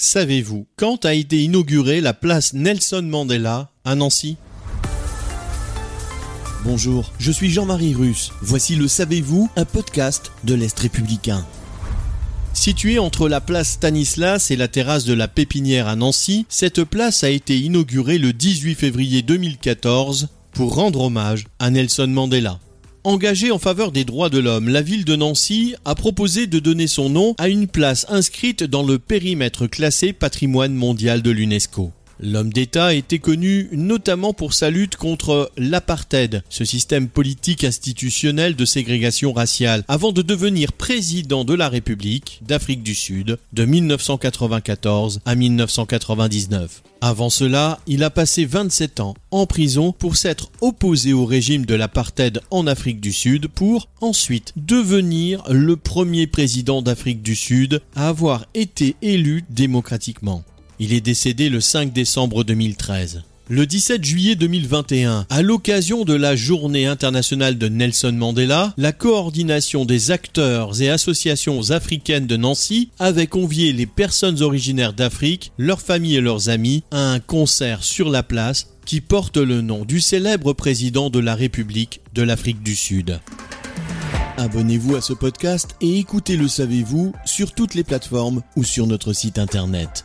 Savez-vous quand a été inaugurée la place Nelson Mandela à Nancy? Bonjour, je suis Jean-Marie Russe. Voici le Savez-vous, un podcast de l'Est républicain. Située entre la place Stanislas et la terrasse de la Pépinière à Nancy, cette place a été inaugurée le 18 février 2014 pour rendre hommage à Nelson Mandela. Engagée en faveur des droits de l'homme, la ville de Nancy a proposé de donner son nom à une place inscrite dans le périmètre classé patrimoine mondial de l'UNESCO. L'homme d'État était connu notamment pour sa lutte contre l'apartheid, ce système politique institutionnel de ségrégation raciale, avant de devenir président de la République d'Afrique du Sud de 1994 à 1999. Avant cela, il a passé 27 ans en prison pour s'être opposé au régime de l'apartheid en Afrique du Sud pour ensuite devenir le premier président d'Afrique du Sud à avoir été élu démocratiquement. Il est décédé le 5 décembre 2013. Le 17 juillet 2021, à l'occasion de la journée internationale de Nelson Mandela, la coordination des acteurs et associations africaines de Nancy avait convié les personnes originaires d'Afrique, leurs familles et leurs amis à un concert sur la place qui porte le nom du célèbre président de la République de l'Afrique du Sud. Abonnez-vous à ce podcast et écoutez Le Savez-vous sur toutes les plateformes ou sur notre site internet.